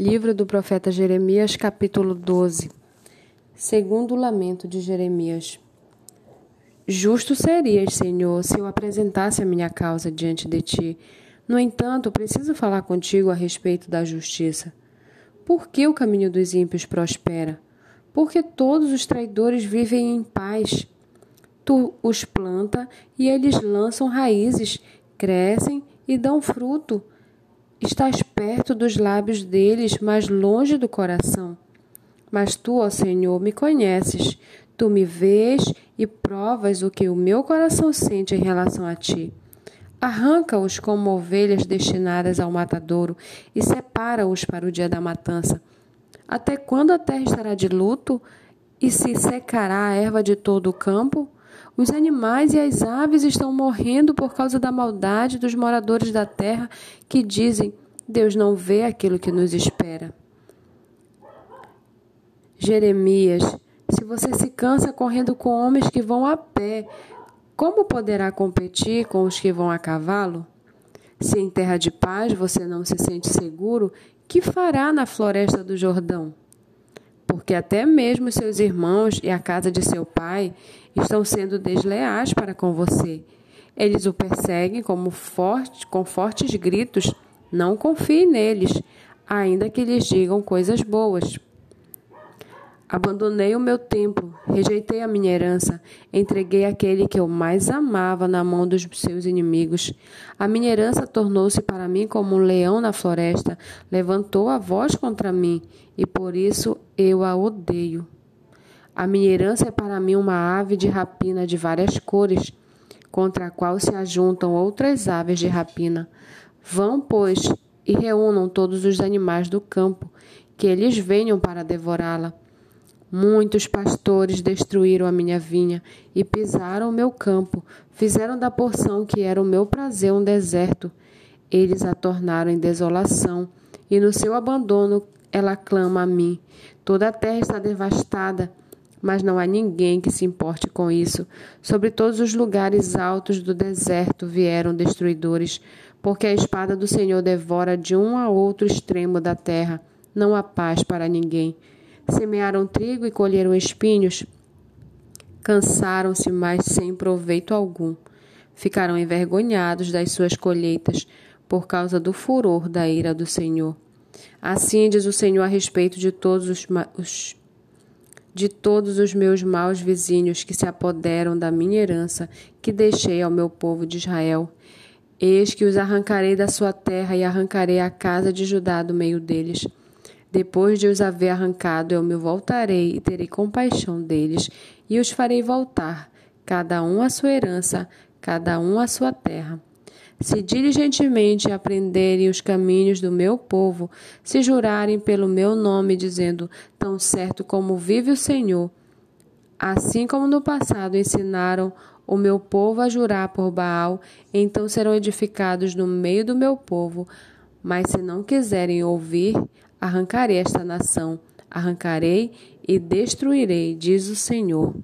Livro do profeta Jeremias, capítulo 12. Segundo o lamento de Jeremias. Justo serias, Senhor, se eu apresentasse a minha causa diante de ti. No entanto, preciso falar contigo a respeito da justiça. Por que o caminho dos ímpios prospera? Porque todos os traidores vivem em paz. Tu os planta e eles lançam raízes, crescem e dão fruto. Estás perto dos lábios deles, mas longe do coração. Mas tu, ó Senhor, me conheces. Tu me vês e provas o que o meu coração sente em relação a ti. Arranca-os como ovelhas destinadas ao matadouro e separa-os para o dia da matança. Até quando a terra estará de luto e se secará a erva de todo o campo? Os animais e as aves estão morrendo por causa da maldade dos moradores da terra que dizem: Deus não vê aquilo que nos espera. Jeremias, se você se cansa correndo com homens que vão a pé, como poderá competir com os que vão a cavalo? Se em terra de paz você não se sente seguro, que fará na floresta do Jordão? Porque até mesmo seus irmãos e a casa de seu pai estão sendo desleais para com você. Eles o perseguem como forte, com fortes gritos. Não confie neles, ainda que lhes digam coisas boas. Abandonei o meu templo, rejeitei a minha herança, entreguei aquele que eu mais amava na mão dos seus inimigos. A minha herança tornou-se para mim como um leão na floresta, levantou a voz contra mim, e por isso eu a odeio. A minha herança é para mim uma ave de rapina de várias cores, contra a qual se ajuntam outras aves de rapina. Vão, pois, e reúnam todos os animais do campo, que eles venham para devorá-la. Muitos pastores destruíram a minha vinha e pisaram o meu campo, fizeram da porção que era o meu prazer um deserto. Eles a tornaram em desolação, e no seu abandono ela clama a mim. Toda a terra está devastada, mas não há ninguém que se importe com isso. Sobre todos os lugares altos do deserto vieram destruidores, porque a espada do Senhor devora de um a outro extremo da terra. Não há paz para ninguém. Semearam trigo e colheram espinhos. Cansaram-se, mas sem proveito algum. Ficaram envergonhados das suas colheitas, por causa do furor da ira do Senhor. Assim diz o Senhor a respeito de todos os, os de todos os meus maus vizinhos que se apoderam da minha herança, que deixei ao meu povo de Israel. Eis que os arrancarei da sua terra e arrancarei a casa de Judá do meio deles. Depois de os haver arrancado, eu me voltarei e terei compaixão deles, e os farei voltar, cada um à sua herança, cada um à sua terra. Se diligentemente aprenderem os caminhos do meu povo, se jurarem pelo meu nome, dizendo: Tão certo como vive o Senhor, assim como no passado ensinaram o meu povo a jurar por Baal, então serão edificados no meio do meu povo. Mas se não quiserem ouvir, Arrancarei esta nação, arrancarei e destruirei, diz o Senhor.